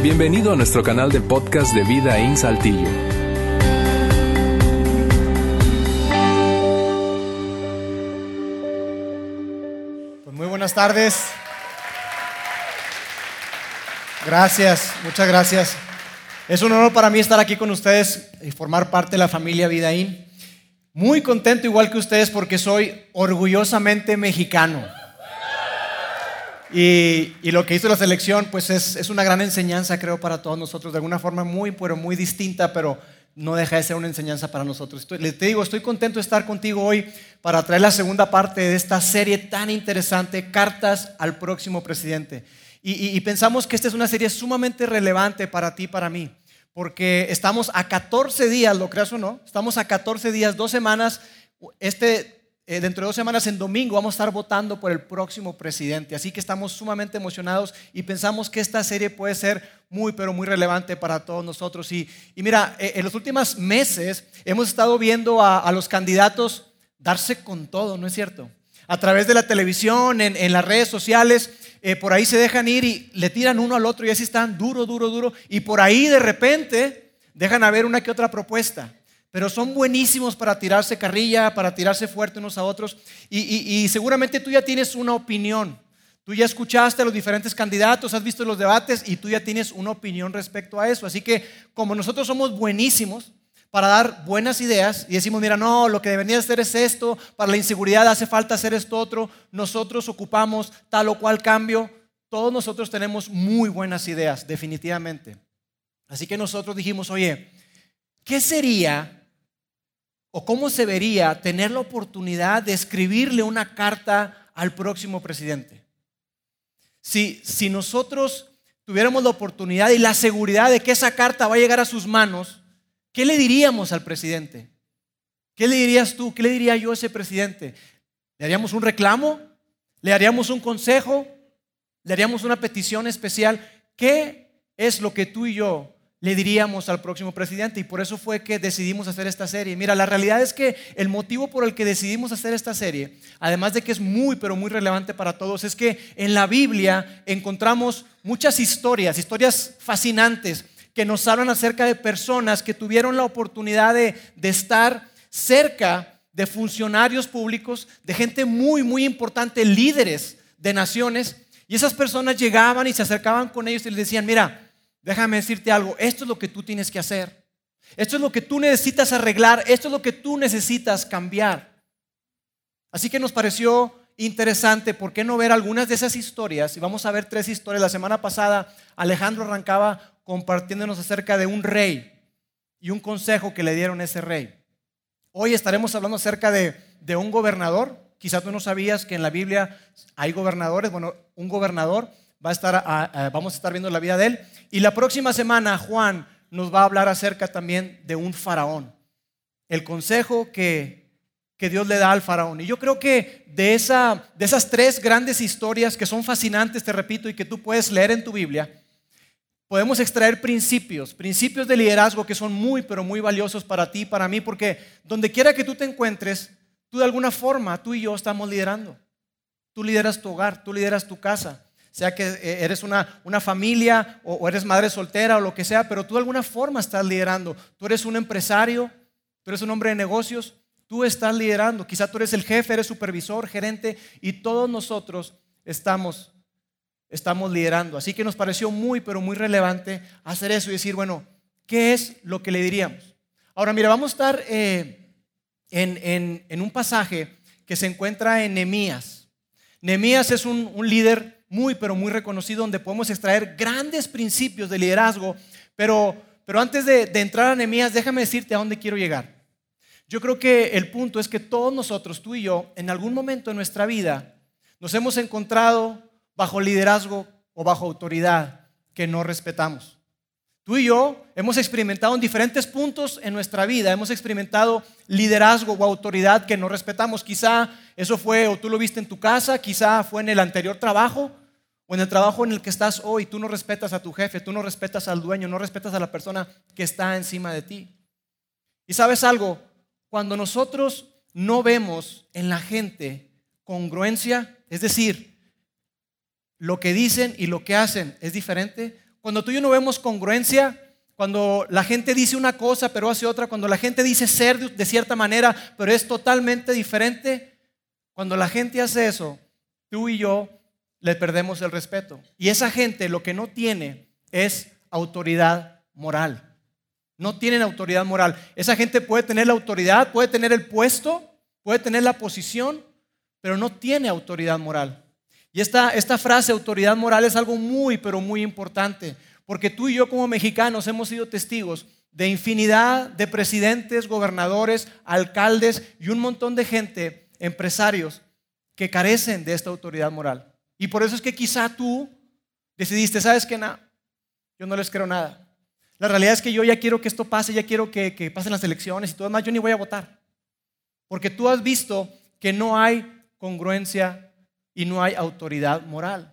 Bienvenido a nuestro canal de podcast de Vida en Saltillo. Pues muy buenas tardes. Gracias, muchas gracias. Es un honor para mí estar aquí con ustedes y formar parte de la familia Vidaín. Muy contento igual que ustedes porque soy orgullosamente mexicano. Y, lo que hizo la selección, pues es, una gran enseñanza, creo, para todos nosotros, de alguna forma muy, pero muy distinta, pero no deja de ser una enseñanza para nosotros. Estoy, te digo, estoy contento de estar contigo hoy para traer la segunda parte de esta serie tan interesante, Cartas al próximo presidente. Y, y, pensamos que esta es una serie sumamente relevante para ti para mí, porque estamos a 14 días, lo creas o no, estamos a 14 días, dos semanas. Este eh, dentro de dos semanas, en domingo, vamos a estar votando por el próximo presidente. Así que estamos sumamente emocionados y pensamos que esta serie puede ser muy, pero muy relevante para todos nosotros. Y, mira, eh, en los últimos meses hemos estado viendo a, los candidatos darse con todo, ¿no es cierto? A través de la televisión, en, las redes sociales, eh, por ahí se dejan ir y le tiran uno al otro y así están duro, duro, duro. Y por ahí de repente dejan a ver una que otra propuesta pero son buenísimos para tirarse carrilla, para tirarse fuerte unos a otros. Y, y, y, seguramente tú ya tienes una opinión. Tú ya escuchaste a los diferentes candidatos, has visto los debates y tú ya tienes una opinión respecto a eso. Así que como nosotros somos buenísimos para dar buenas ideas y decimos, mira, no, lo que debería hacer es esto, para la inseguridad hace falta hacer esto otro, nosotros ocupamos tal o cual cambio, todos nosotros tenemos muy buenas ideas, definitivamente. Así que nosotros dijimos, oye, ¿qué sería ¿O cómo se vería tener la oportunidad de escribirle una carta al próximo presidente? Si, si nosotros tuviéramos la oportunidad y la seguridad de que esa carta va a llegar a sus manos, ¿qué le diríamos al presidente? ¿Qué le dirías tú? ¿Qué le diría yo a ese presidente? ¿Le haríamos un reclamo? ¿Le haríamos un consejo? ¿Le haríamos una petición especial? ¿Qué es lo que tú y yo le diríamos al próximo presidente y por eso fue que decidimos hacer esta serie. Mira, la realidad es que el motivo por el que decidimos hacer esta serie, además de que es muy, pero muy relevante para todos, es que en la Biblia encontramos muchas historias, historias fascinantes que nos hablan acerca de personas que tuvieron la oportunidad de, estar cerca de funcionarios públicos, de gente muy, muy importante, líderes de naciones, y esas personas llegaban y se acercaban con ellos y les decían, mira, Déjame decirte algo, esto es lo que tú tienes que hacer. Esto es lo que tú necesitas arreglar, esto es lo que tú necesitas cambiar. Así que nos pareció interesante, ¿por qué no ver algunas de esas historias? Y vamos a ver tres historias. La semana pasada Alejandro arrancaba compartiéndonos acerca de un rey y un consejo que le dieron a ese rey. Hoy estaremos hablando acerca de, de un gobernador. Quizás tú no sabías que en la Biblia hay gobernadores. Bueno, un gobernador va a estar, vamos a estar viendo la vida de él. Y la próxima semana Juan nos va a hablar acerca también de un faraón. El consejo que, que Dios le da al faraón. Y yo creo que de, esa, de esas tres grandes historias que son fascinantes, te repito, y que tú puedes leer en tu Biblia, podemos extraer principios, principios de liderazgo que son muy, pero muy valiosos para ti y para mí, porque donde quiera que tú te encuentres, tú de alguna forma, tú y yo estamos liderando. Tú lideras tu hogar, tú lideras tu casa sea que eh, eres una, una familia o, eres madre soltera o lo que sea, pero tú de alguna forma estás liderando. Tú eres un empresario, tú eres un hombre de negocios, tú estás liderando. Quizá tú eres el jefe, eres supervisor, gerente y todos nosotros estamos, estamos liderando. Así que nos pareció muy, pero muy relevante hacer eso y decir, bueno, ¿qué es lo que le diríamos? Ahora, mira, vamos a estar eh, en, en, en, un pasaje que se encuentra en Nehemías. Nehemías es un, un líder muy, pero muy reconocido donde podemos extraer grandes principios de liderazgo. Pero, pero antes de, de entrar a Nehemías, déjame decirte a dónde quiero llegar. Yo creo que el punto es que todos nosotros, tú y yo, en algún momento de nuestra vida, nos hemos encontrado bajo liderazgo o bajo autoridad que no respetamos. Tú y yo hemos experimentado en diferentes puntos en nuestra vida, hemos experimentado liderazgo o autoridad que no respetamos. Quizá eso fue o tú lo viste en tu casa, quizá fue en el anterior trabajo o en el trabajo en el que estás hoy. Tú no respetas a tu jefe, tú no respetas al dueño, no respetas a la persona que está encima de ti. Y sabes algo, cuando nosotros no vemos en la gente congruencia, es decir, lo que dicen y lo que hacen es diferente, cuando tú y yo no vemos congruencia, cuando la gente dice una cosa pero hace otra, cuando la gente dice ser de cierta manera pero es totalmente diferente, cuando la gente hace eso, tú y yo le perdemos el respeto. Y esa gente lo que no tiene es autoridad moral. No tienen autoridad moral. Esa gente puede tener la autoridad, puede tener el puesto, puede tener la posición, pero no tiene autoridad moral. Y esta, esta frase, autoridad moral, es algo muy, pero muy importante, porque tú y yo como mexicanos hemos sido testigos de infinidad de presidentes, gobernadores, alcaldes y un montón de gente, empresarios, que carecen de esta autoridad moral. Y por eso es que quizá tú decidiste, ¿sabes qué? No, yo no les creo nada. La realidad es que yo ya quiero que esto pase, ya quiero que, que pasen las elecciones y todo demás, yo ni voy a votar. Porque tú has visto que no hay congruencia y no hay autoridad moral.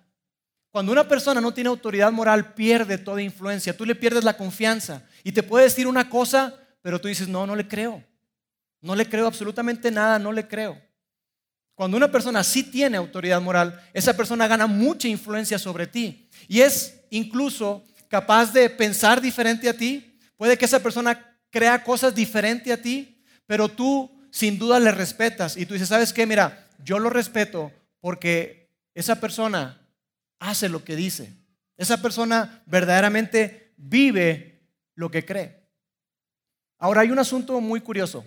Cuando una persona no tiene autoridad moral, pierde toda influencia, tú le pierdes la confianza y te puede decir una cosa, pero tú dices, no, no le creo. No le creo absolutamente nada, no le creo. Cuando una persona sí tiene autoridad moral, esa persona gana mucha influencia sobre ti y es incluso capaz de pensar diferente a ti. Puede que esa persona crea cosas diferentes a ti, pero tú sin duda le respetas y tú dices, ¿sabes qué? Mira, yo lo respeto porque esa persona hace lo que dice. Esa persona verdaderamente vive lo que cree. Ahora hay un asunto muy curioso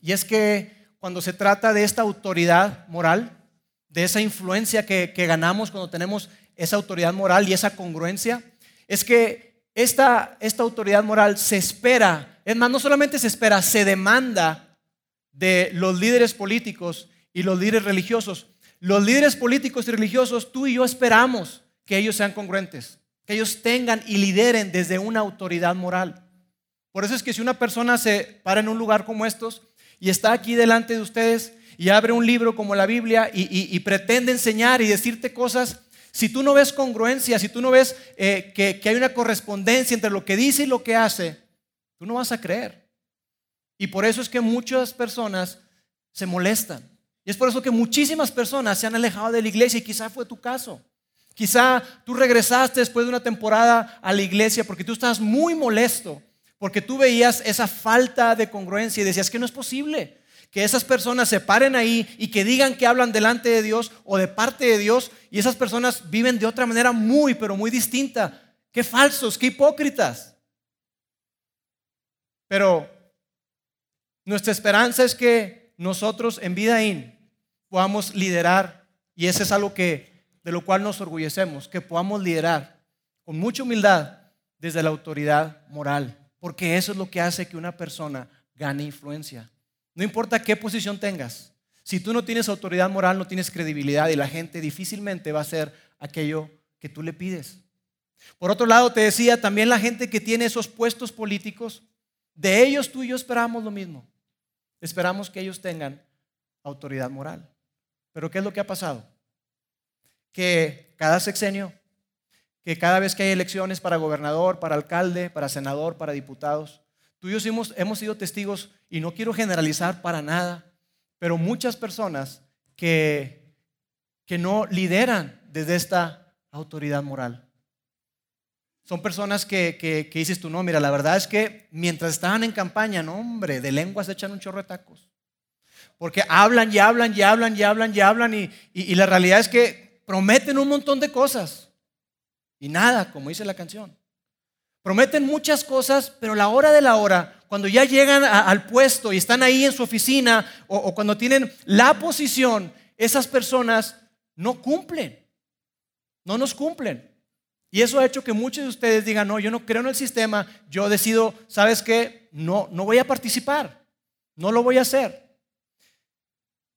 y es que cuando se trata de esta autoridad moral, de esa influencia que, ganamos cuando tenemos esa autoridad moral y esa congruencia, es que esta, esta autoridad moral se espera, es más, no solamente se espera, se demanda de los líderes políticos y los líderes religiosos. Los líderes políticos y religiosos, tú y yo esperamos que ellos sean congruentes, que ellos tengan y lideren desde una autoridad moral. Por eso es que si una persona se para en un lugar como estos y está aquí delante de ustedes y abre un libro como la Biblia y, pretende enseñar y decirte cosas, si tú no ves congruencia, si tú no ves eh, que hay una correspondencia entre lo que dice y lo que hace, tú no vas a creer. Y por eso es que muchas personas se molestan. Y es por eso que muchísimas personas se han alejado de la iglesia y quizá fue tu caso. Quizá tú regresaste después de una temporada a la iglesia porque tú estabas muy molesto, porque tú veías esa falta de congruencia y decías que no es posible que esas personas se paren ahí y que digan que hablan delante de Dios o de parte de Dios y esas personas viven de otra manera muy, pero muy distinta. Qué falsos, qué hipócritas. Pero nuestra esperanza es que nosotros en Vidaín podamos liderar, y eso es algo que, de lo cual nos orgullecemos, que podamos liderar con mucha humildad desde la autoridad moral, porque eso es lo que hace que una persona gane influencia. No importa qué posición tengas, si tú no tienes autoridad moral, no tienes credibilidad y la gente difícilmente va a hacer aquello que tú le pides. Por otro lado, te decía, también la gente que tiene esos puestos políticos, de ellos tú y yo esperamos lo mismo. Esperamos que ellos tengan autoridad moral. Pero ¿qué es lo que ha pasado? Que cada sexenio, que cada vez que hay elecciones para gobernador, para alcalde, para senador, para diputados, tú y yo hemos, sido testigos, y no quiero generalizar para nada, pero muchas personas que, que no lideran desde esta autoridad moral. Son personas que, que, dices tú, no, mira, la verdad es que mientras estaban en campaña, no, hombre, de lenguas echan un chorro de tacos. Porque hablan y hablan y hablan y hablan y hablan y, la realidad es que prometen un montón de cosas y nada, como dice la canción. Prometen muchas cosas, pero la hora de la hora, cuando ya llegan al puesto y están ahí en su oficina o cuando tienen la posición, esas personas no cumplen, no nos cumplen. Y eso ha hecho que muchos de ustedes digan, no, yo no creo en el sistema, yo decido, ¿sabes qué? No, no voy a participar, no lo voy a hacer.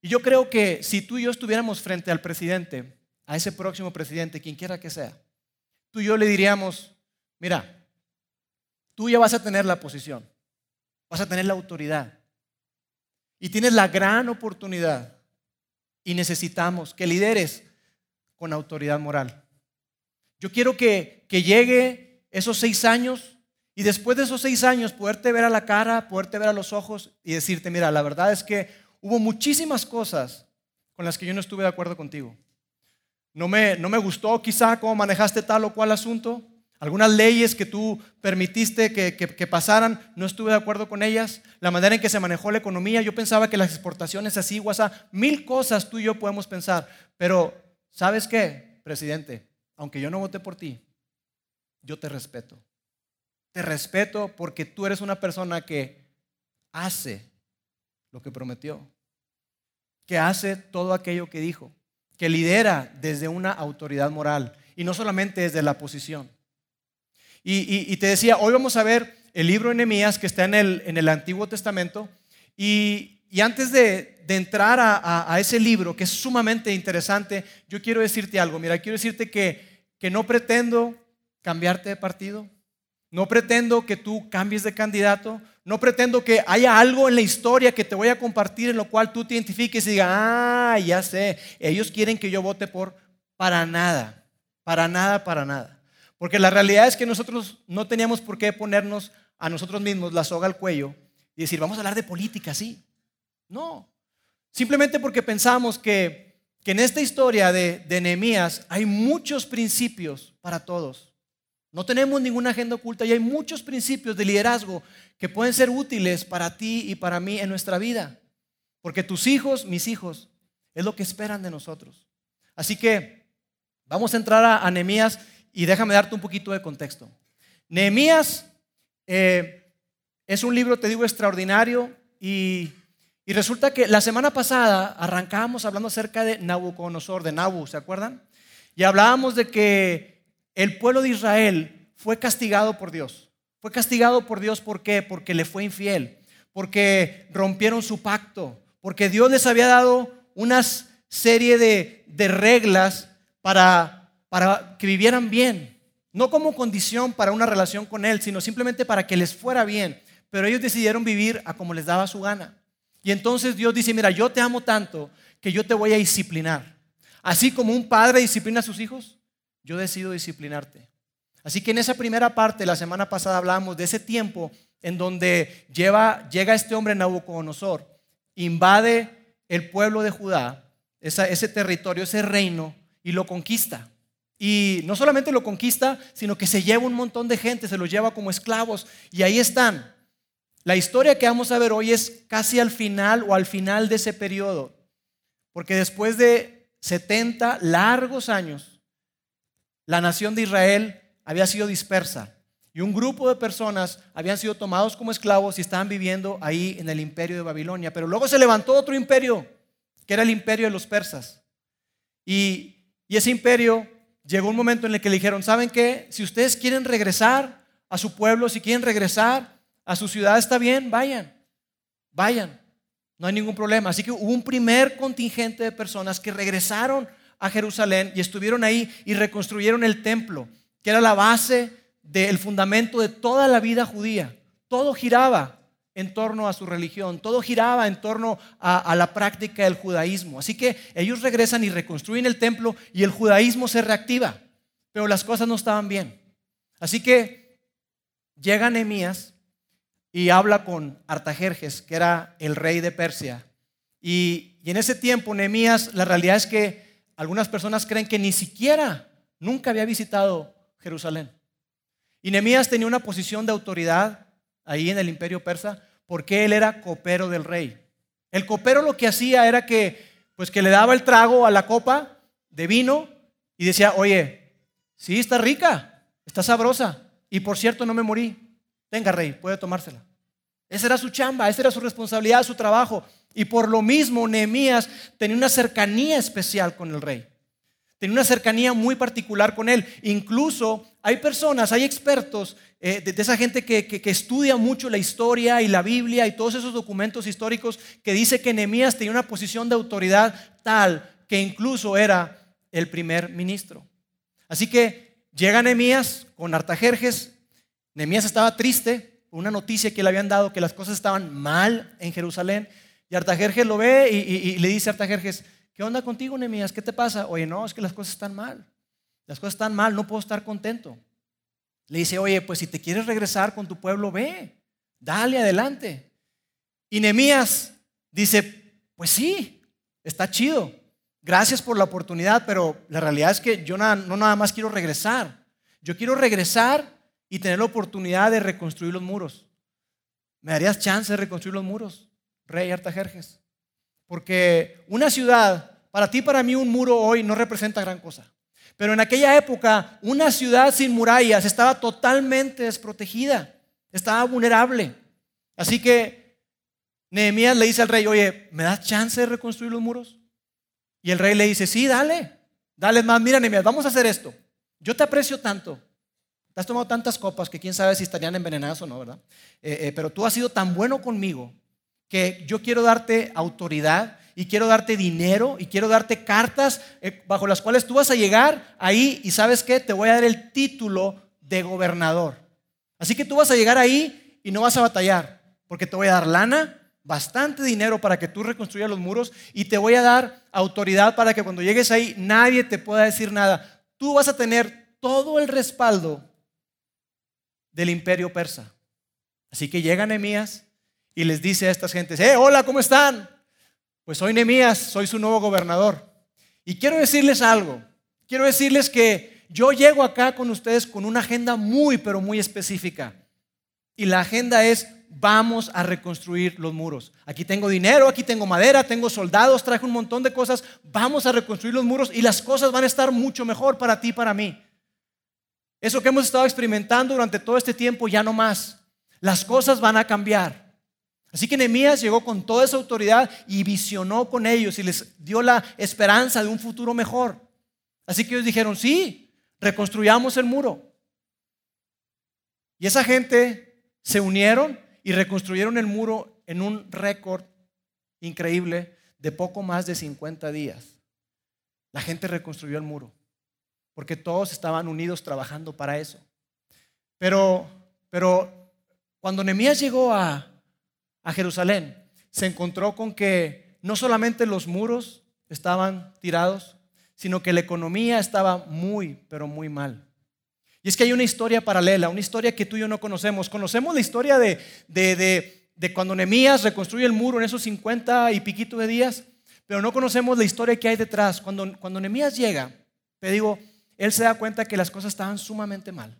Y yo creo que si tú y yo estuviéramos frente al presidente, a ese próximo presidente, quien quiera que sea, tú y yo le diríamos, mira, tú ya vas a tener la posición, vas a tener la autoridad y tienes la gran oportunidad y necesitamos que lideres con autoridad moral. Yo quiero que, que llegue esos seis años y después de esos seis años poderte ver a la cara, poderte ver a los ojos y decirte, mira, la verdad es que hubo muchísimas cosas con las que yo no estuve de acuerdo contigo. No me, no me gustó quizá cómo manejaste tal o cual asunto, Algunas leyes que tú permitiste que, que, pasaran, no estuve de acuerdo con ellas. La manera en que se manejó la economía, yo pensaba que las exportaciones así, WhatsApp, mil cosas tú y yo podemos pensar. Pero, ¿sabes qué, presidente? Aunque yo no voté por ti, yo te respeto. Te respeto porque tú eres una persona que hace lo que prometió, que hace todo aquello que dijo, que lidera desde una autoridad moral y no solamente desde la posición. Y, te decía, hoy vamos a ver el libro de Nehemías que está en el, en el Antiguo Testamento. Y, antes de, entrar a, ese libro, que es sumamente interesante, yo quiero decirte algo. Mira, quiero decirte que, que no pretendo cambiarte de partido, no pretendo que tú cambies de candidato, no pretendo que haya algo en la historia que te voy a compartir en lo cual tú te identifiques y digas, ah, ya sé, ellos quieren que yo vote por, para nada, para nada, para nada. Porque la realidad es que nosotros no teníamos por qué ponernos a nosotros mismos la soga al cuello y decir, vamos a hablar de política, sí. No. Simplemente porque pensamos que, en esta historia de, de Nehemías hay muchos principios para todos. No tenemos ninguna agenda oculta y hay muchos principios de liderazgo que pueden ser útiles para ti y para mí en nuestra vida. Porque tus hijos, mis hijos, es lo que esperan de nosotros. Así que vamos a entrar a, Nehemías y déjame darte un poquito de contexto. Nehemías eh, es un libro, te digo, extraordinario y, resulta que la semana pasada arrancábamos hablando acerca de Nabucodonosor, de Nabu, ¿se acuerdan? Y hablábamos de que el pueblo de Israel fue castigado por Dios. Fue castigado por Dios, ¿por qué? Porque le fue infiel, porque rompieron su pacto, porque Dios les había dado una serie de, de reglas para para que vivieran bien. No como condición para una relación con Él, sino simplemente para que les fuera bien. Pero ellos decidieron vivir a como les daba su gana. Y entonces Dios dice, mira, yo te amo tanto que yo te voy a disciplinar. Así como un padre disciplina a sus hijos, yo decido disciplinarte. Así que en esa primera parte, la semana pasada hablamos de ese tiempo en donde llega este hombre Nabucodonosor, invade el pueblo de Judá, ese territorio, ese reino, y lo conquista. Y no solamente lo conquista, sino que se lleva un montón de gente, se los lleva como esclavos. Y ahí están. La historia que vamos a ver hoy es casi al final o al final de ese periodo. Porque después de 70 largos años, la nación de Israel había sido dispersa. Y un grupo de personas habían sido tomados como esclavos y estaban viviendo ahí en el imperio de Babilonia. Pero luego se levantó otro imperio, que era el imperio de los persas. Y, y ese imperio llegó un momento en el que le dijeron, ¿saben qué? Si ustedes quieren regresar a su pueblo, si quieren regresar a su ciudad, está bien, vayan, vayan, no hay ningún problema. Así que hubo un primer contingente de personas que regresaron a Jerusalén y estuvieron ahí y reconstruyeron el templo, que era la base del fundamento de toda la vida judía. Todo giraba en torno a su religión, todo giraba en torno a, la práctica del judaísmo. Así que ellos regresan y reconstruyen el templo y el judaísmo se reactiva, pero las cosas no estaban bien. Así que llega Nehemías y habla con Artajerjes, que era el rey de Persia. Y, y en ese tiempo Nehemías, la realidad es que algunas personas creen que ni siquiera nunca había visitado Jerusalén. Y Nehemías tenía una posición de autoridad ahí en el imperio persa porque él era copero del rey. El copero lo que hacía era que, pues que le daba el trago a la copa de vino y decía, oye, sí, está rica, está sabrosa, y por cierto no me morí, tenga rey, puede tomársela. Esa era su chamba, esa era su responsabilidad, su trabajo. Y por lo mismo Nehemías tenía una cercanía especial con el rey. Tenía una cercanía muy particular con él. Incluso hay personas, hay expertos eh, de, esa gente que, estudia mucho la historia y la Biblia y todos esos documentos históricos que dice que Nehemías tenía una posición de autoridad tal que incluso era el primer ministro. Así que llega Nehemías con Artajerjes. Nehemías estaba triste una noticia que le habían dado que las cosas estaban mal en Jerusalén. Y Artajerjes lo ve y, le dice a Artajerjes, ¿Qué onda contigo, Nehemías? ¿Qué te pasa? Oye, no, es que las cosas están mal. Las cosas están mal, no puedo estar contento. Le dice, oye, pues si te quieres regresar con tu pueblo, ve, dale adelante. Y Nehemías dice, pues sí, está chido. Gracias por la oportunidad, pero la realidad es que yo no nada más quiero regresar. yo quiero regresar y tener la oportunidad de reconstruir los muros. ¿Me darías chance de reconstruir los muros, Rey Artajerjes? Porque una ciudad, para ti, para mí, un muro hoy no representa gran cosa. Pero en aquella época, una ciudad sin murallas estaba totalmente desprotegida, estaba vulnerable. Así que Nehemías le dice al rey, oye, ¿me das chance de reconstruir los muros? Y el rey le dice, sí, dale, dale más, mira Nehemías, vamos a hacer esto. Yo te aprecio tanto, te has tomado tantas copas que quién sabe si estarían envenenadas o no, ¿verdad? Eh, eh, pero tú has sido tan bueno conmigo que yo quiero darte autoridad y quiero darte dinero y quiero darte cartas eh, bajo las cuales tú vas a llegar ahí y sabes qué, te voy a dar el título de gobernador. Así que tú vas a llegar ahí y no vas a batallar, porque te voy a dar lana, bastante dinero para que tú reconstruyas los muros y te voy a dar autoridad para que cuando llegues ahí nadie te pueda decir nada. Tú vas a tener todo el respaldo del imperio persa. Así que llega Nehemías y les dice a estas gentes, eh, hola, ¿cómo están? Pues soy Nehemías, soy su nuevo gobernador. Y quiero decirles algo, quiero decirles que yo llego acá con ustedes con una agenda muy, pero muy específica. Y la agenda es, vamos a reconstruir los muros. Aquí tengo dinero, aquí tengo madera, tengo soldados, traje un montón de cosas, vamos a reconstruir los muros y las cosas van a estar mucho mejor para ti y para mí. Eso que hemos estado experimentando durante todo este tiempo ya no más. Las cosas van a cambiar. Así que Nehemías llegó con toda esa autoridad y visionó con ellos y les dio la esperanza de un futuro mejor. Así que ellos dijeron, sí, reconstruyamos el muro. Y esa gente se unieron y reconstruyeron el muro en un récord increíble de poco más de 50 días. La gente reconstruyó el muro porque todos estaban unidos trabajando para eso. Pero, pero cuando Nehemías llegó a, a Jerusalén, se encontró con que no solamente los muros estaban tirados, sino que la economía estaba muy, pero muy mal. Y es que hay una historia paralela, una historia que tú y yo no conocemos. Conocemos la historia de, de, de, cuando Nehemías reconstruye el muro en esos 50 y piquito de días, pero no conocemos la historia que hay detrás. Cuando, cuando Nehemías llega, te digo, él se da cuenta que las cosas estaban sumamente mal.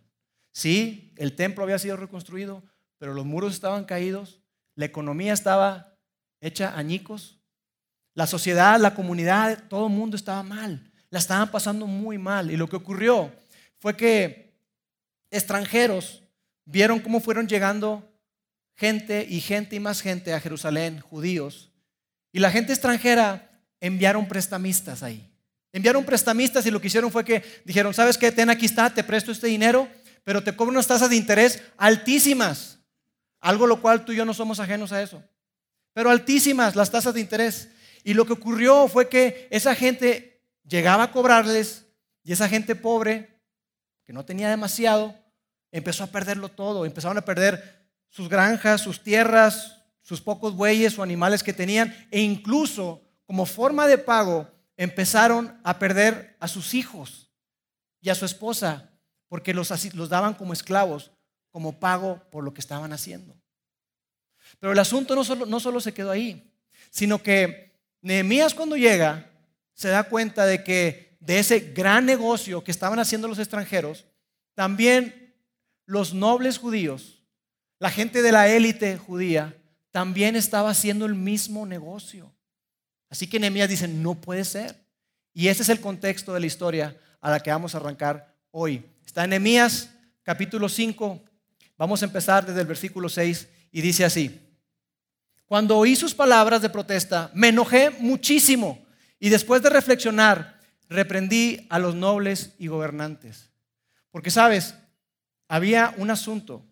Sí, el templo había sido reconstruido, pero los muros estaban caídos, la economía estaba hecha añicos, la sociedad, la comunidad, todo el mundo estaba mal, la estaban pasando muy mal. Y lo que ocurrió fue que extranjeros vieron cómo fueron llegando gente y gente y más gente a Jerusalén, judíos, y la gente extranjera enviaron prestamistas ahí. Enviaron prestamistas y lo que hicieron fue que dijeron, ¿sabes qué? Ten aquí está, te presto este dinero, pero te cobro unas tasas de interés altísimas. Algo lo cual tú y yo no somos ajenos a eso. Pero altísimas las tasas de interés. Y lo que ocurrió fue que esa gente llegaba a cobrarles y esa gente pobre, que no tenía demasiado, empezó a perderlo todo. Empezaron a perder sus granjas, sus tierras, sus pocos bueyes o animales que tenían. E incluso como forma de pago empezaron a perder a sus hijos y a su esposa porque los, los daban como esclavos, como pago por lo que estaban haciendo. Pero el asunto no solo, no solo se quedó ahí, sino que Nehemías cuando llega se da cuenta de que de ese gran negocio que estaban haciendo los extranjeros, también los nobles judíos, la gente de la élite judía, también estaba haciendo el mismo negocio. Así que Nehemías dice, no puede ser. Y ese es el contexto de la historia a la que vamos a arrancar hoy. Está en Nehemías capítulo 5. Vamos a empezar desde el versículo 6 y dice así. Cuando oí sus palabras de protesta, me enojé muchísimo y después de reflexionar, reprendí a los nobles y gobernantes. Porque, sabes, había un asunto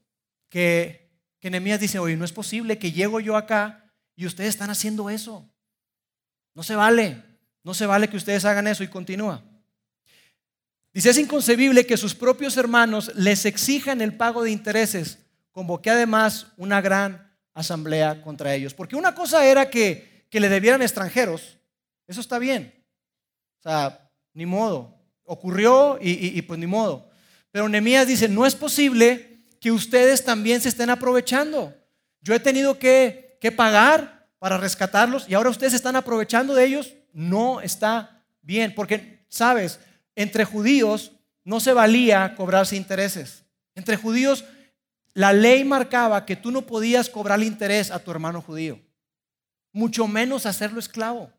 que, que Nehemías dice, oye, no es posible que llego yo acá y ustedes están haciendo eso. No se vale, no se vale que ustedes hagan eso y continúa. Dice, es inconcebible que sus propios hermanos les exijan el pago de intereses. Convoqué además una gran asamblea contra ellos. Porque una cosa era que, que le debieran extranjeros. Eso está bien. O sea, ni modo. Ocurrió y, pues ni modo. Pero Nehemías dice, no es posible que ustedes también se estén aprovechando. Yo he tenido que, que pagar para rescatarlos y ahora ustedes están aprovechando de ellos, no está bien. Porque, sabes, entre judíos no se valía cobrarse intereses. Entre judíos, la ley marcaba que tú no podías cobrar interés a tu hermano judío, mucho menos hacerlo esclavo.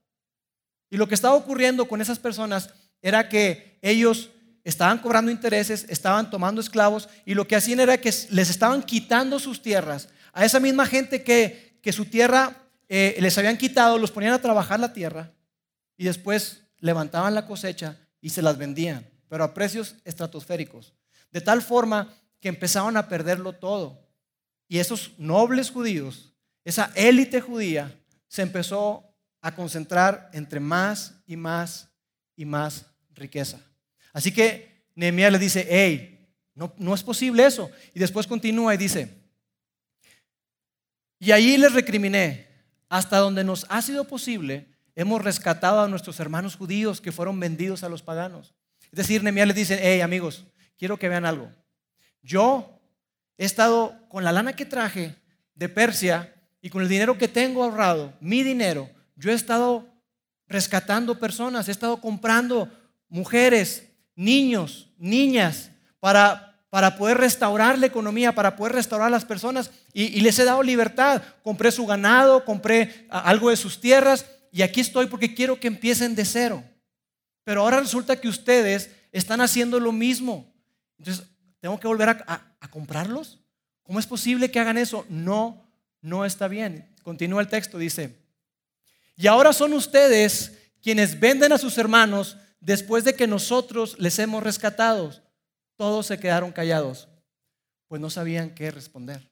Y lo que estaba ocurriendo con esas personas era que ellos estaban cobrando intereses, estaban tomando esclavos y lo que hacían era que les estaban quitando sus tierras. A esa misma gente que, que su tierra eh, les habían quitado, los ponían a trabajar la tierra y después levantaban la cosecha y se las vendían, pero a precios estratosféricos. De tal forma que empezaban a perderlo todo. Y esos nobles judíos, esa élite judía, se empezó a concentrar entre más y más y más riqueza. Así que Nehemías le dice, hey, no, no es posible eso. Y después continúa y dice, y allí les recriminé, hasta donde nos ha sido posible, hemos rescatado a nuestros hermanos judíos que fueron vendidos a los paganos. Es decir, Nehemías les dice, hey amigos, quiero que vean algo. Yo he estado con la lana que traje de Persia y con el dinero que tengo ahorrado, mi dinero, yo he estado rescatando personas, he estado comprando mujeres, niños, niñas, para, para poder restaurar la economía, para poder restaurar las personas. Y, y les he dado libertad. Compré su ganado, compré algo de sus tierras y aquí estoy porque quiero que empiecen de cero. Pero ahora resulta que ustedes están haciendo lo mismo. Entonces, ¿tengo que volver a, a comprarlos? ¿Cómo es posible que hagan eso? No, no está bien. Continúa el texto, dice, y ahora son ustedes quienes venden a sus hermanos después de que nosotros les hemos rescatado. Todos se quedaron callados, pues no sabían qué responder.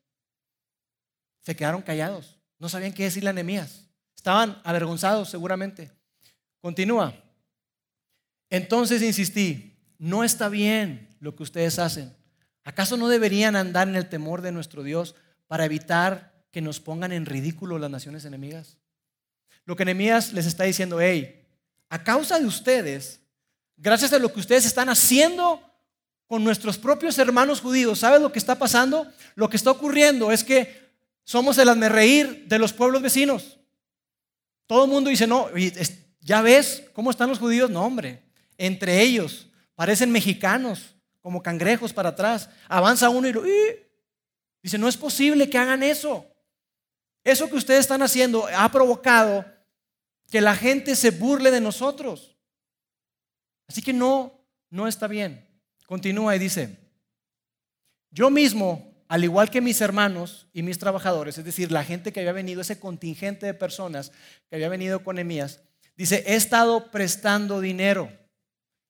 Se quedaron callados, no sabían qué decirle a Nehemías. Estaban avergonzados seguramente. Continúa. Entonces insistí, no está bien lo que ustedes hacen. ¿Acaso no deberían andar en el temor de nuestro Dios para evitar que nos pongan en ridículo las naciones enemigas? Lo que Nehemías les está diciendo, hey, a causa de ustedes, gracias a lo que ustedes están haciendo con nuestros propios hermanos judíos, ¿sabes lo que está pasando? Lo que está ocurriendo es que somos el reír de los pueblos vecinos. Todo el mundo dice, no, ya ves cómo están los judíos. No, hombre, entre ellos parecen mexicanos, como cangrejos para atrás. Avanza uno y. Dice, no es posible que hagan eso. Eso que ustedes están haciendo ha provocado que la gente se burle de nosotros. Así que no, no está bien. Continúa y dice, yo mismo, al igual que mis hermanos y mis trabajadores, es decir, la gente que había venido, ese contingente de personas que había venido con Emías, dice, he estado prestando dinero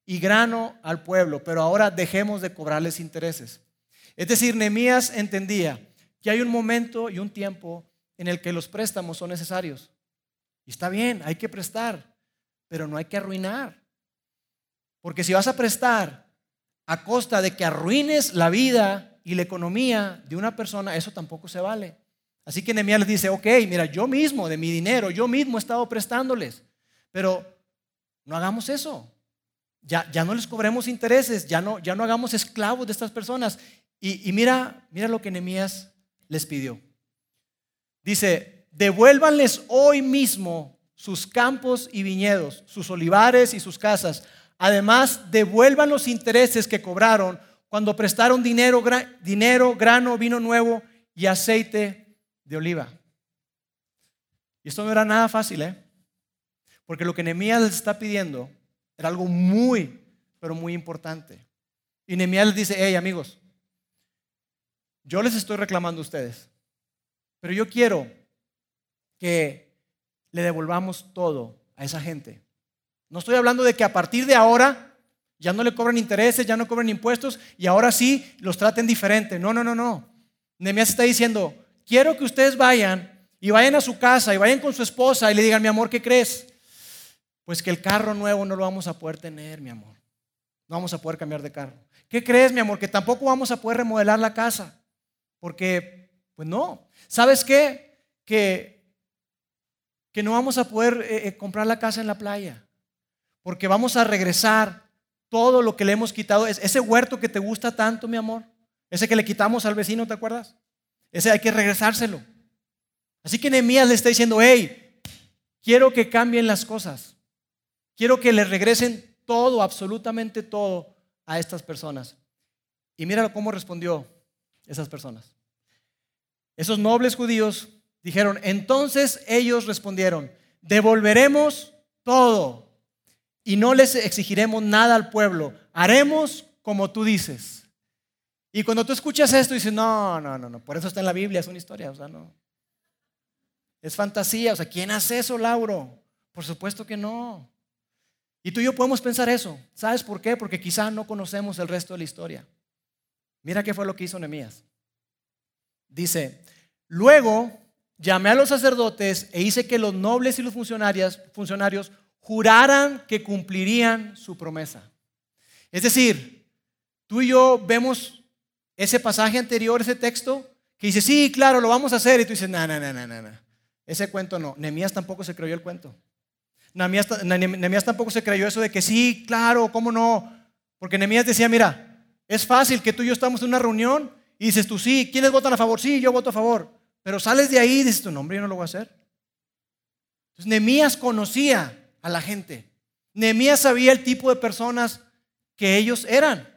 y grano al pueblo, pero ahora dejemos de cobrarles intereses. Es decir, Nehemías entendía que hay un momento y un tiempo en el que los préstamos son necesarios. Y está bien, hay que prestar, pero no hay que arruinar. Porque si vas a prestar a costa de que arruines la vida y la economía de una persona, eso tampoco se vale. Así que Nehemías les dice, ok, mira, yo mismo, de mi dinero, yo mismo he estado prestándoles, pero no hagamos eso. Ya, ya no les cobremos intereses, ya no, ya no hagamos esclavos de estas personas. Y, y mira, mira lo que Nehemías les pidió. Dice, devuélvanles hoy mismo sus campos y viñedos, sus olivares y sus casas. Además, devuelvan los intereses que cobraron cuando prestaron dinero, dinero, grano, vino nuevo y aceite de oliva. Y esto no era nada fácil, ¿eh? Porque lo que Nehemías les está pidiendo era algo muy, pero muy importante. Y Nehemías les dice, hey amigos, yo les estoy reclamando a ustedes. Pero yo quiero que le devolvamos todo a esa gente. No estoy hablando de que a partir de ahora ya no le cobran intereses, ya no cobran impuestos y ahora sí los traten diferente. No, no, no, no. Nehemías está diciendo, quiero que ustedes vayan y vayan a su casa y vayan con su esposa y le digan, mi amor, ¿qué crees? Pues que el carro nuevo no lo vamos a poder tener, mi amor. No vamos a poder cambiar de carro. ¿Qué crees, mi amor? Que tampoco vamos a poder remodelar la casa. Porque, pues no. ¿Sabes qué? Que, que no vamos a poder eh, eh, comprar la casa en la playa, porque vamos a regresar todo lo que le hemos quitado. Ese huerto que te gusta tanto, mi amor, ese que le quitamos al vecino, ¿te acuerdas? Ese hay que regresárselo. Así que Nehemías le está diciendo, hey, quiero que cambien las cosas. Quiero que le regresen todo, absolutamente todo, a estas personas. Y mira cómo respondió esas personas. Esos nobles judíos dijeron, entonces ellos respondieron, devolveremos todo y no les exigiremos nada al pueblo, haremos como tú dices. Y cuando tú escuchas esto, dices, no, no, no, no, por eso está en la Biblia, es una historia, o sea, no. Es fantasía, o sea, ¿quién hace eso, Lauro? Por supuesto que no. Y tú y yo podemos pensar eso. ¿Sabes por qué? Porque quizá no conocemos el resto de la historia. Mira qué fue lo que hizo Nehemías. Dice, luego llamé a los sacerdotes e hice que los nobles y los funcionarios, funcionarios juraran que cumplirían su promesa. Es decir, tú y yo vemos ese pasaje anterior, ese texto, que dice, sí, claro, lo vamos a hacer. Y tú dices, no, no, no, no, no. Ese cuento no. Nehemías tampoco se creyó el cuento. Nehemías tampoco se creyó eso de que sí, claro, ¿cómo no? Porque Nehemías decía, mira, es fácil que tú y yo estamos en una reunión y dices tú, sí, ¿quiénes votan a favor? Sí, yo voto a favor. Pero sales de ahí y dices tu nombre, yo no lo voy a hacer. Entonces Nehemías conocía a la gente. Nehemías sabía el tipo de personas que ellos eran.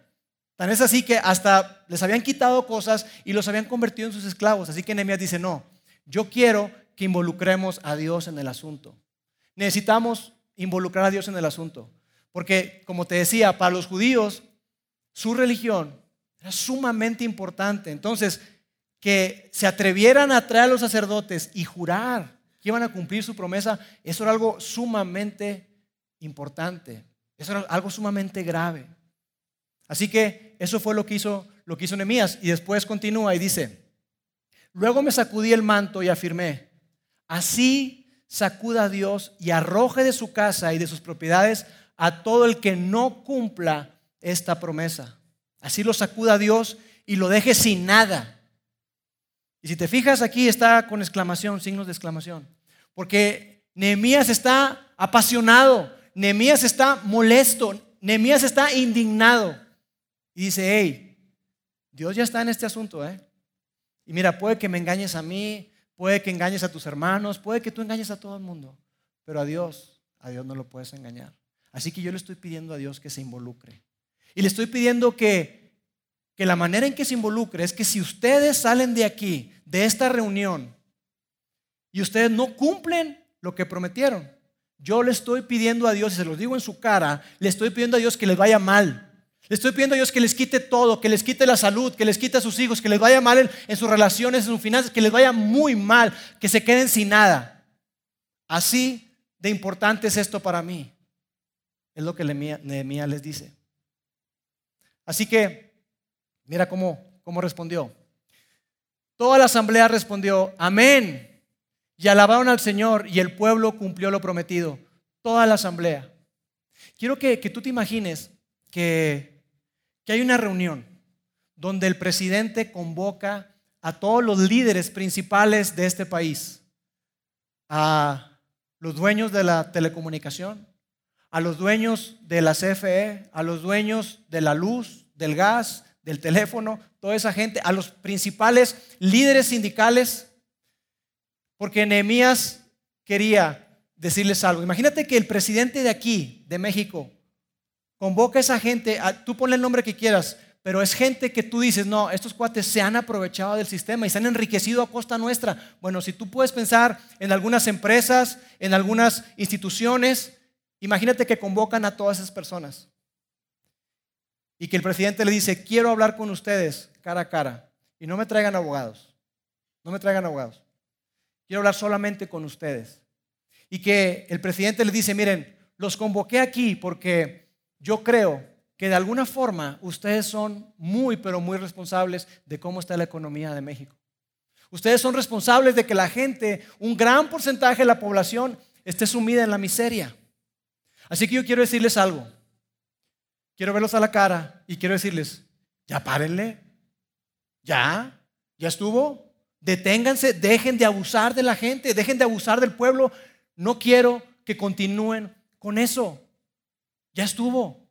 Tan es así que hasta les habían quitado cosas y los habían convertido en sus esclavos. Así que Nehemías dice, no, yo quiero que involucremos a Dios en el asunto. Necesitamos involucrar a Dios en el asunto. Porque, como te decía, para los judíos, su religión era sumamente importante. Entonces, que se atrevieran a traer a los sacerdotes y jurar que iban a cumplir su promesa, eso era algo sumamente importante. Eso era algo sumamente grave. Así que eso fue lo que hizo, lo que hizo Nehemías. Y después continúa y dice, luego me sacudí el manto y afirmé, así sacuda a Dios y arroje de su casa y de sus propiedades a todo el que no cumpla esta promesa. Así lo sacuda Dios y lo deje sin nada. Y si te fijas aquí está con exclamación, signos de exclamación. Porque Nehemías está apasionado, Nehemías está molesto, Nehemías está indignado. Y dice, hey, Dios ya está en este asunto, ¿eh? Y mira, puede que me engañes a mí, Puede que engañes a tus hermanos, puede que tú engañes a todo el mundo, pero a Dios, a Dios no lo puedes engañar. Así que yo le estoy pidiendo a Dios que se involucre. Y le estoy pidiendo que, que la manera en que se involucre es que si ustedes salen de aquí, de esta reunión, y ustedes no cumplen lo que prometieron, yo le estoy pidiendo a Dios, y se los digo en su cara, le estoy pidiendo a Dios que les vaya mal. Le estoy pidiendo a Dios que les quite todo, que les quite la salud, que les quite a sus hijos, que les vaya mal en, sus relaciones, en sus finanzas, que les vaya muy mal, que se queden sin nada. Así de importante es esto para mí. Es lo que Nehemías les dice. Así que, mira cómo, cómo respondió. Toda la asamblea respondió, amén. Y alabaron al Señor y el pueblo cumplió lo prometido. Toda la asamblea. Quiero que, que tú te imagines que que hay una reunión donde el presidente convoca a todos los líderes principales de este país, a los dueños de la telecomunicación, a los dueños de la CFE, a los dueños de la luz, del gas, del teléfono, toda esa gente, a los principales líderes sindicales, porque Nehemías quería decirles algo. Imagínate que el presidente de aquí, de México, Convoca a esa gente, tú ponle el nombre que quieras, pero es gente que tú dices, no, estos cuates se han aprovechado del sistema y se han enriquecido a costa nuestra. Bueno, si tú puedes pensar en algunas empresas, en algunas instituciones, imagínate que convocan a todas esas personas. Y que el presidente le dice, quiero hablar con ustedes cara a cara. Y no me traigan abogados. No me traigan abogados. Quiero hablar solamente con ustedes. Y que el presidente le dice, miren, los convoqué aquí porque yo creo que de alguna forma ustedes son muy, pero muy responsables de cómo está la economía de México. Ustedes son responsables de que la gente, un gran porcentaje de la población, esté sumida en la miseria. Así que yo quiero decirles algo. Quiero verlos a la cara y quiero decirles, ya párenle, ya, ya estuvo, deténganse, dejen de abusar de la gente, dejen de abusar del pueblo. No quiero que continúen con eso. Ya estuvo.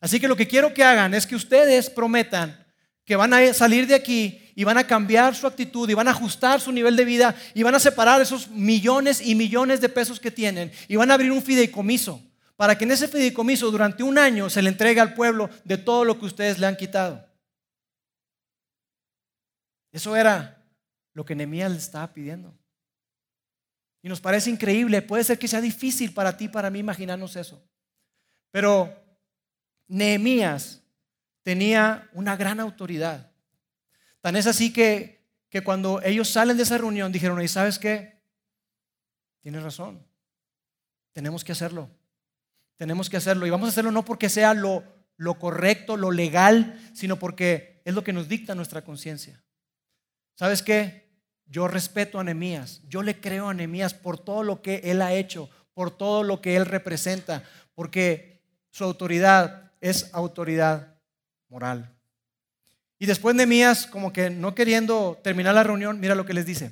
Así que lo que quiero que hagan es que ustedes prometan que van a salir de aquí y van a cambiar su actitud y van a ajustar su nivel de vida y van a separar esos millones y millones de pesos que tienen y van a abrir un fideicomiso para que en ese fideicomiso durante un año se le entregue al pueblo de todo lo que ustedes le han quitado. Eso era lo que Nehemías le estaba pidiendo. Y nos parece increíble, puede ser que sea difícil para ti, para mí imaginarnos eso. Pero Nehemías tenía una gran autoridad. Tan es así que, que cuando ellos salen de esa reunión dijeron, ¿y sabes qué? Tienes razón, tenemos que hacerlo. Tenemos que hacerlo. Y vamos a hacerlo no porque sea lo, lo correcto, lo legal, sino porque es lo que nos dicta nuestra conciencia. ¿Sabes qué? Yo respeto a Nehemías, yo le creo a Nehemías por todo lo que él ha hecho, por todo lo que él representa, porque su autoridad es autoridad moral. Y después Nehemías, como que no queriendo terminar la reunión, mira lo que les dice.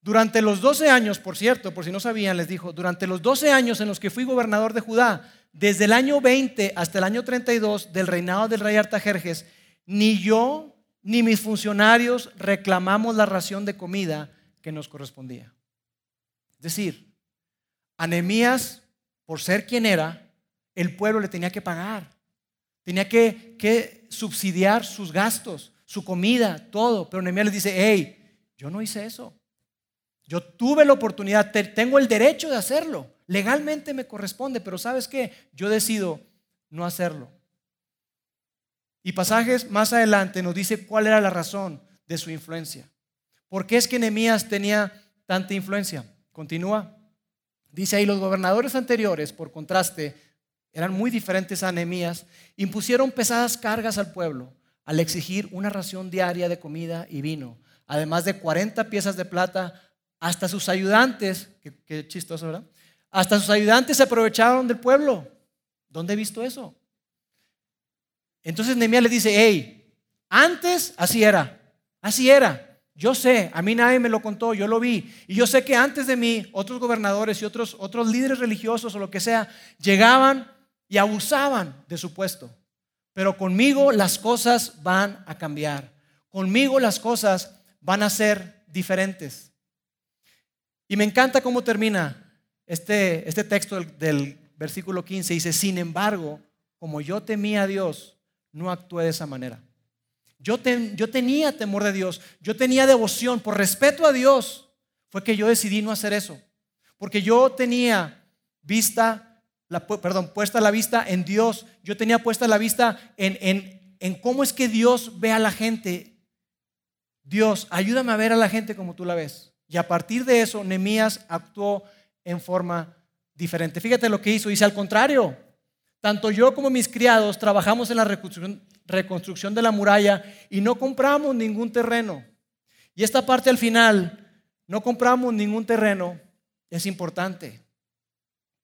Durante los 12 años, por cierto, por si no sabían, les dijo, durante los 12 años en los que fui gobernador de Judá, desde el año 20 hasta el año 32 del reinado del rey Artajerjes, ni yo ni mis funcionarios reclamamos la ración de comida que nos correspondía. Es decir, a por ser quien era, el pueblo le tenía que pagar. Tenía que, que subsidiar sus gastos, su comida, todo. Pero Nehemías les dice, hey, yo no hice eso. Yo tuve la oportunidad, tengo el derecho de hacerlo. Legalmente me corresponde, pero ¿sabes qué? Yo decido no hacerlo. Y pasajes más adelante nos dice cuál era la razón de su influencia. ¿Por qué es que Nehemías tenía tanta influencia? Continúa. Dice ahí, los gobernadores anteriores, por contraste, eran muy diferentes a Nehemías, impusieron pesadas cargas al pueblo al exigir una ración diaria de comida y vino, además de 40 piezas de plata, hasta sus ayudantes, qué, chistoso, ¿verdad? Hasta sus ayudantes se aprovecharon del pueblo. ¿Dónde he visto eso? Entonces Nehemías le dice, hey, antes así era, así era. Yo sé, a mí nadie me lo contó, yo lo vi. Y yo sé que antes de mí, otros gobernadores y otros, otros líderes religiosos o lo que sea, llegaban y abusaban de su puesto. Pero conmigo las cosas van a cambiar. Conmigo las cosas van a ser diferentes. Y me encanta cómo termina este, este texto del, del versículo 15. Dice, sin embargo, como yo temía a Dios, no actué de esa manera. Yo, yo tenía temor de Dios, yo tenía devoción, por respeto a Dios, fue que yo decidí no hacer eso. Porque yo tenía vista, la, perdón, puesta la vista en Dios, yo tenía puesta la vista en, en, en cómo es que Dios ve a la gente. Dios, ayúdame a ver a la gente como tú la ves. Y a partir de eso, Nehemías actuó en forma diferente. Fíjate lo que hizo, dice al contrario, tanto yo como mis criados trabajamos en la reconstrucción, de la muralla y no compramos ningún terreno. Y esta parte al final, no compramos ningún terreno, es importante.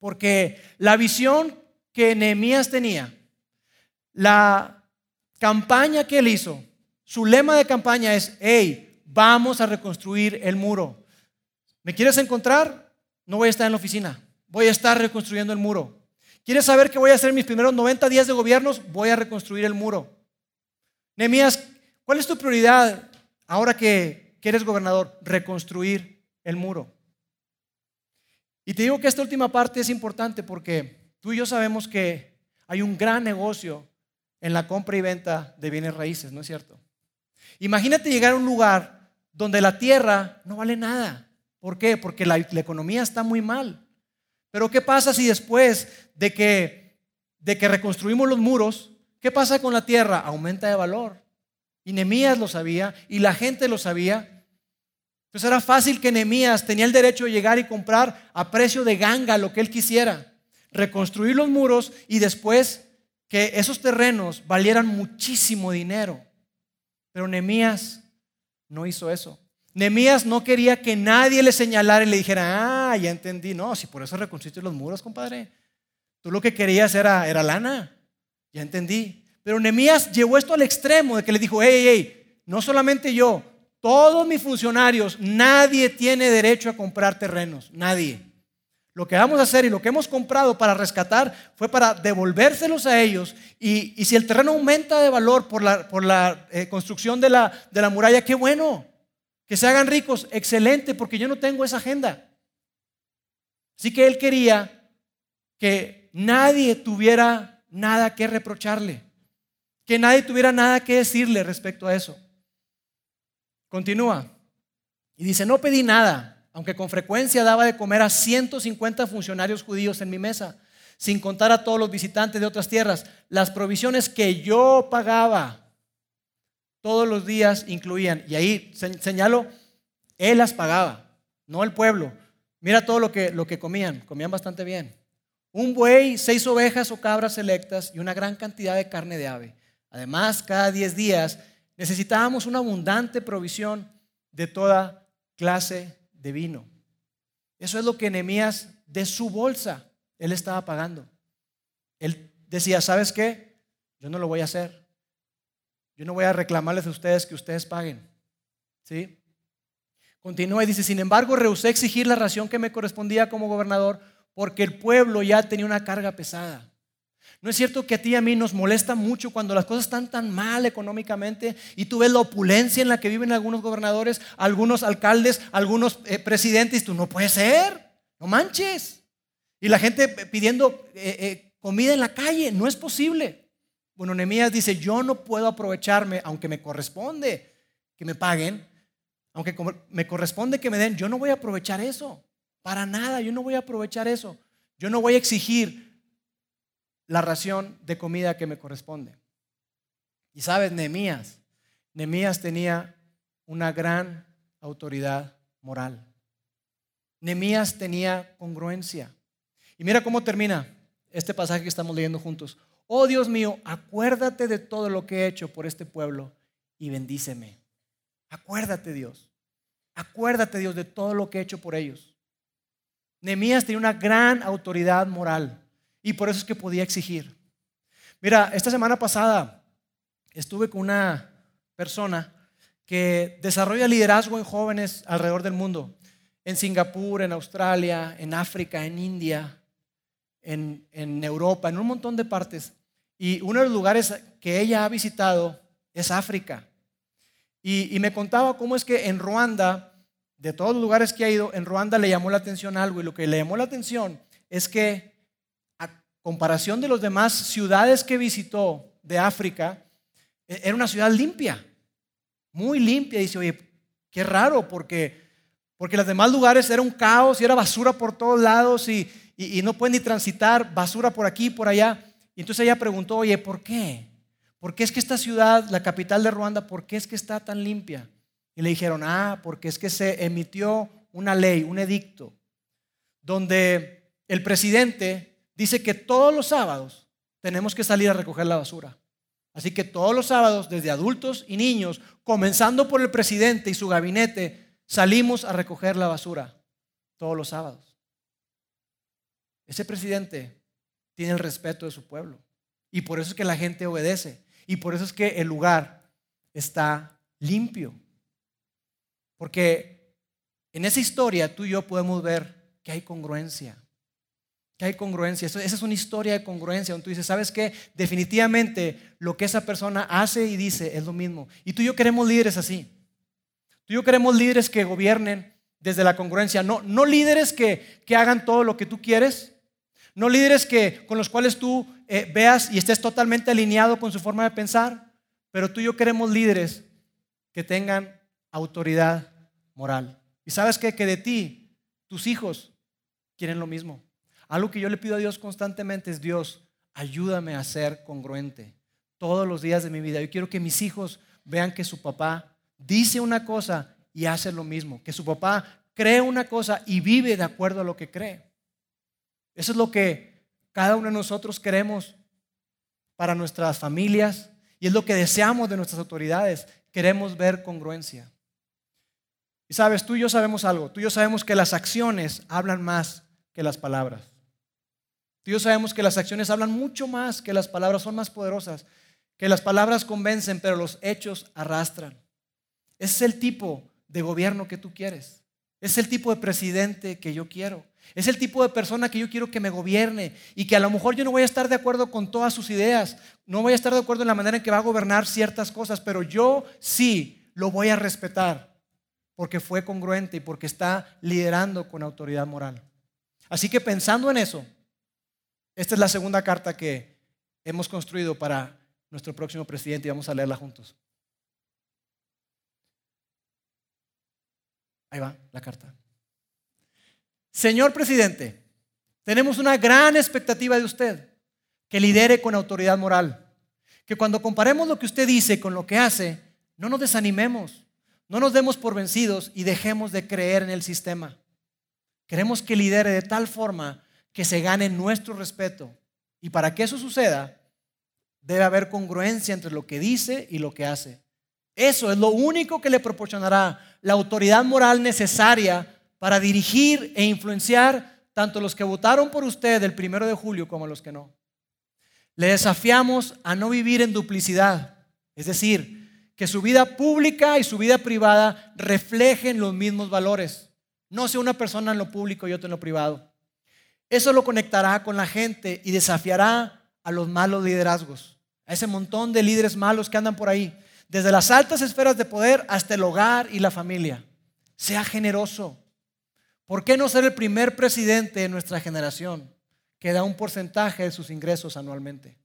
Porque la visión que Nehemías tenía, la campaña que él hizo, su lema de campaña es, hey, vamos a reconstruir el muro. ¿Me quieres encontrar? No voy a estar en la oficina, voy a estar reconstruyendo el muro. ¿Quieres saber qué voy a hacer en mis primeros 90 días de gobiernos? Voy a reconstruir el muro. Nehemías, ¿cuál es tu prioridad ahora que, que eres gobernador? Reconstruir el muro. Y te digo que esta última parte es importante porque tú y yo sabemos que hay un gran negocio en la compra y venta de bienes raíces, ¿no es cierto? Imagínate llegar a un lugar donde la tierra no vale nada. ¿Por qué? Porque la, la economía está muy mal. Pero ¿qué pasa si después de que, de que reconstruimos los muros, qué pasa con la tierra? Aumenta de valor. Y Nemías lo sabía y la gente lo sabía. Pues era fácil que Nemías tenía el derecho de llegar y comprar a precio de ganga lo que él quisiera, reconstruir los muros y después que esos terrenos valieran muchísimo dinero. Pero Nemías no hizo eso. Nemías no quería que nadie le señalara y le dijera, ah, ya entendí. No, si por eso reconstruiste los muros, compadre. Tú lo que querías era, era lana. Ya entendí. Pero Nemías llevó esto al extremo de que le dijo, hey, hey, no solamente yo, todos mis funcionarios, nadie tiene derecho a comprar terrenos, nadie. Lo que vamos a hacer y lo que hemos comprado para rescatar fue para devolvérselos a ellos. Y, si el terreno aumenta de valor por la, por la eh, construcción de la, de la muralla, qué bueno. Que se hagan ricos, excelente, porque yo no tengo esa agenda. Así que él quería que nadie tuviera nada que reprocharle, que nadie tuviera nada que decirle respecto a eso. Continúa y dice, no pedí nada, aunque con frecuencia daba de comer a 150 funcionarios judíos en mi mesa, sin contar a todos los visitantes de otras tierras. Las provisiones que yo pagaba todos los días incluían, y ahí señalo, él las pagaba, no el pueblo. Mira todo lo que, lo que comían, comían bastante bien. Un buey, seis ovejas o cabras selectas y una gran cantidad de carne de ave. Además, cada diez días necesitábamos una abundante provisión de toda clase de vino. Eso es lo que Nehemías de su bolsa él estaba pagando. Él decía, ¿sabes qué? Yo no lo voy a hacer. Yo no voy a reclamarles a ustedes que ustedes paguen. ¿Sí? Continúa y dice, sin embargo, rehusé exigir la ración que me correspondía como gobernador porque el pueblo ya tenía una carga pesada. ¿No es cierto que a ti y a mí nos molesta mucho cuando las cosas están tan mal económicamente y tú ves la opulencia en la que viven algunos gobernadores, algunos alcaldes, algunos eh, presidentes y tú no puede ser, no manches. Y la gente pidiendo eh, eh, comida en la calle, no es posible. Bueno, Nehemías dice, yo no puedo aprovecharme, aunque me corresponde que me paguen, aunque me corresponde que me den, yo no voy a aprovechar eso. Para nada, yo no voy a aprovechar eso. Yo no voy a exigir la ración de comida que me corresponde. Y sabes, Nehemías, Nehemías tenía una gran autoridad moral. Nehemías tenía congruencia. Y mira cómo termina este pasaje que estamos leyendo juntos. Oh Dios mío, acuérdate de todo lo que he hecho por este pueblo y bendíceme. Acuérdate, Dios. Acuérdate, Dios, de todo lo que he hecho por ellos. Nehemías tenía una gran autoridad moral. Y por eso es que podía exigir. Mira, esta semana pasada estuve con una persona que desarrolla liderazgo en jóvenes alrededor del mundo. En Singapur, en Australia, en África, en India, en, Europa, en un montón de partes. Y uno de los lugares que ella ha visitado es África. Y, me contaba cómo es que en Ruanda, de todos los lugares que ha ido, en Ruanda le llamó la atención algo. Y lo que le llamó la atención es que comparación de las demás ciudades que visitó de África, e, era una ciudad limpia, muy limpia. Y dice, oye, qué raro, porque, porque los demás lugares era un caos y era basura por todos lados y, y, no pueden ni transitar, basura por aquí, por allá. Y entonces ella preguntó, oye, ¿por qué? ¿Por qué es que esta ciudad, la capital de Ruanda, por qué es que está tan limpia? Y le dijeron, ah, porque es que se emitió una ley, un edicto, donde el presidente dice que todos los sábados tenemos que salir a recoger la basura. Así que todos los sábados, desde adultos y niños, comenzando por el presidente y su gabinete, salimos a recoger la basura todos los sábados. Ese presidente tiene el respeto de su pueblo. Y por eso es que la gente obedece. Y por eso es que el lugar está limpio. Porque en esa historia tú y yo podemos ver que hay congruencia que hay congruencia. esa es una historia de congruencia donde tú dices, ¿sabes qué? Definitivamente lo que esa persona hace y dice es lo mismo. Y tú y yo queremos líderes así. Tú y yo queremos líderes que gobiernen desde la congruencia. No, no líderes que, que hagan todo lo que tú quieres. No líderes que, con los cuales tú eh, veas y estés totalmente alineado con su forma de pensar. Pero tú y yo queremos líderes que tengan autoridad moral. Y sabes qué? Que de ti, tus hijos quieren lo mismo. Algo que yo le pido a Dios constantemente es, Dios, ayúdame a ser congruente todos los días de mi vida. Yo quiero que mis hijos vean que su papá dice una cosa y hace lo mismo, que su papá cree una cosa y vive de acuerdo a lo que cree. Eso es lo que cada uno de nosotros queremos para nuestras familias y es lo que deseamos de nuestras autoridades. Queremos ver congruencia. Y sabes, tú y yo sabemos algo, tú y yo sabemos que las acciones hablan más que las palabras. Tú sabemos que las acciones hablan mucho más que las palabras, son más poderosas, que las palabras convencen, pero los hechos arrastran. Ese es el tipo de gobierno que tú quieres. Es el tipo de presidente que yo quiero. Es el tipo de persona que yo quiero que me gobierne y que a lo mejor yo no voy a estar de acuerdo con todas sus ideas, no voy a estar de acuerdo en la manera en que va a gobernar ciertas cosas, pero yo sí lo voy a respetar porque fue congruente y porque está liderando con autoridad moral. Así que pensando en eso, Esta es la segunda carta que hemos construido para nuestro próximo presidente y vamos a leerla juntos. Ahí va la carta. Señor presidente, tenemos una gran expectativa de usted, que lidere con autoridad moral, que cuando comparemos lo que usted dice con lo que hace, no nos desanimemos, no nos demos por vencidos y dejemos de creer en el sistema. Queremos que lidere de tal forma que se gane nuestro respeto. Y para que eso suceda, debe haber congruencia entre lo que dice y lo que hace. Eso es lo único que le proporcionará la autoridad moral necesaria para dirigir e influenciar tanto los que votaron por usted el primero de julio como los que no. Le desafiamos a no vivir en duplicidad, es decir, que su vida pública y su vida privada reflejen los mismos valores. No sea una persona en lo público y otra en lo privado. Eso lo conectará con la gente y desafiará a los malos liderazgos, a ese montón de líderes malos que andan por ahí desde las altas esferas de poder hasta el hogar y la familia. Sea generoso. ¿Por qué no ser el primer presidente de nuestra generación que da un porcentaje de sus ingresos anualmente?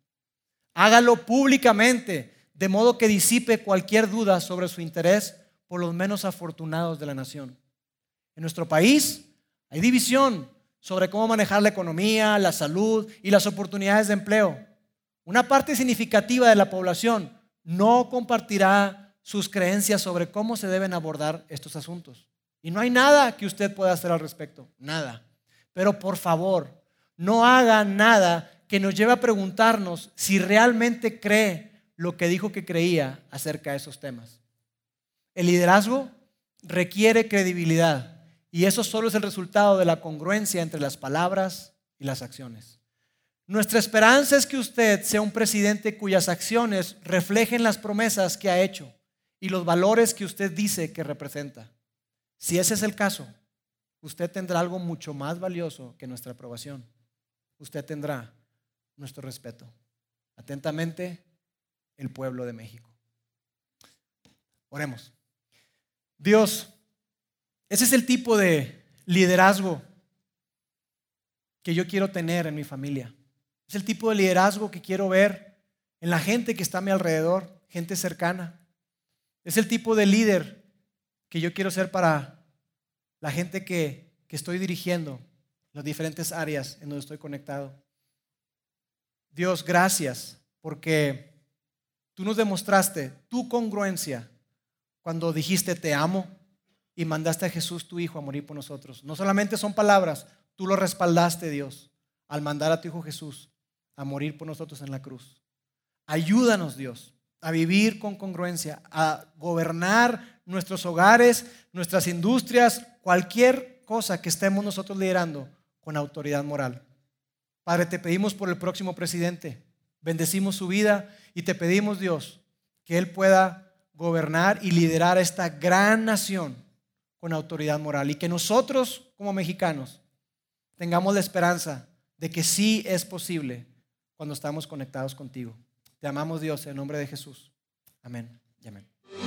Hágalo públicamente, de modo que disipe cualquier duda sobre su interés por los menos afortunados de la nación. En nuestro país hay división sobre cómo manejar la economía, la salud y las oportunidades de empleo. Una parte significativa de la población no compartirá sus creencias sobre cómo se deben abordar estos asuntos. Y no hay nada que usted pueda hacer al respecto, nada. Pero por favor, no haga nada que nos lleve a preguntarnos si realmente cree lo que dijo que creía acerca de esos temas. El liderazgo requiere credibilidad y eso solo es el resultado de la congruencia entre las palabras y las acciones. Nuestra esperanza es que usted sea un presidente cuyas acciones reflejen las promesas que ha hecho y los valores que usted dice que representa. Si ese es el caso, usted tendrá algo mucho más valioso que nuestra aprobación. Usted tendrá nuestro respeto. Atentamente, el pueblo de México. Oremos. Dios, ese es el tipo de liderazgo que yo quiero tener en mi familia. Es el tipo de liderazgo que quiero ver en la gente que está a mi alrededor, gente cercana. Es el tipo de líder que yo quiero ser para la gente que, que estoy dirigiendo, las diferentes áreas en donde estoy conectado. Dios, gracias porque tú nos demostraste tu congruencia cuando dijiste te amo y mandaste a Jesús tu Hijo a morir por nosotros. No solamente son palabras, tú lo respaldaste, Dios, al mandar a tu Hijo Jesús a morir por nosotros en la cruz. Ayúdanos, Dios, a vivir con congruencia, a gobernar nuestros hogares, nuestras industrias, cualquier cosa que estemos nosotros liderando con autoridad moral. Padre, te pedimos por el próximo presidente, bendecimos su vida y te pedimos, Dios, que Él pueda gobernar y liderar esta gran nación con autoridad moral y que nosotros como mexicanos tengamos la esperanza de que sí es posible cuando estamos conectados contigo. Te amamos Dios en nombre de Jesús. Amén y amén.